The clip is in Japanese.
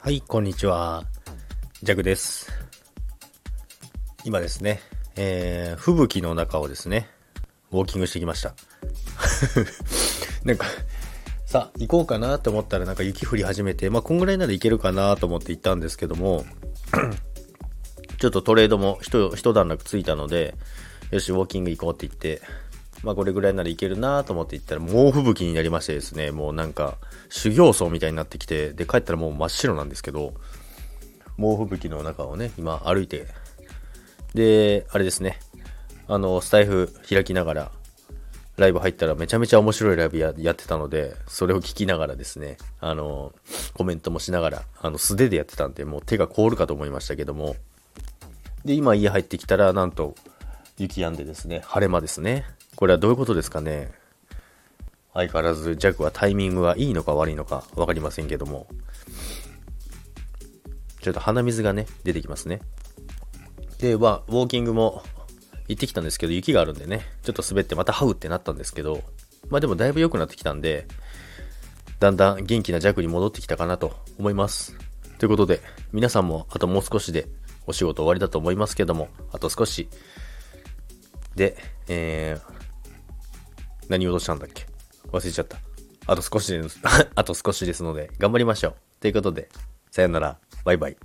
はい、こんにちは。ジャグです。今ですね、えー、吹雪の中をですね、ウォーキングしてきました。なんか、さ、行こうかなと思ったらなんか雪降り始めて、まあ、こんぐらいならいけるかなと思って行ったんですけども、ちょっとトレードも一段落ついたので、よし、ウォーキング行こうって言って、まあこれぐらいならいけるなと思って行ったら猛吹雪になりましてですね、もうなんか修行僧みたいになってきて、で帰ったらもう真っ白なんですけど、猛吹雪の中をね、今歩いて、で、あれですね、あの、スタイフ開きながら、ライブ入ったらめちゃめちゃ面白いライブややってたので、それを聞きながらですね、あの、コメントもしながら、あの、素手でやってたんで、もう手が凍るかと思いましたけども、で、今家入ってきたら、なんと、雪止んでですね、晴れ間ですね。これはどういうことですかね？相変わらず、ジャックはタイミングがいいのか悪いのか分かりませんけども。ちょっと鼻水がね、出てきますね。で、まあ、ウォーキングも行ってきたんですけど、雪があるんでね、ちょっと滑ってまたハウってなったんですけど、まあでもだいぶ良くなってきたんで、だんだん元気なジャックに戻ってきたかなと思います。ということで、皆さんもあともう少しでお仕事終わりだと思いますけども、あと少しで、えー、何を落としたんだっけ？忘れちゃった。あと少しです。あと少しですので、頑張りましょう。ということで、さよなら。バイバイ。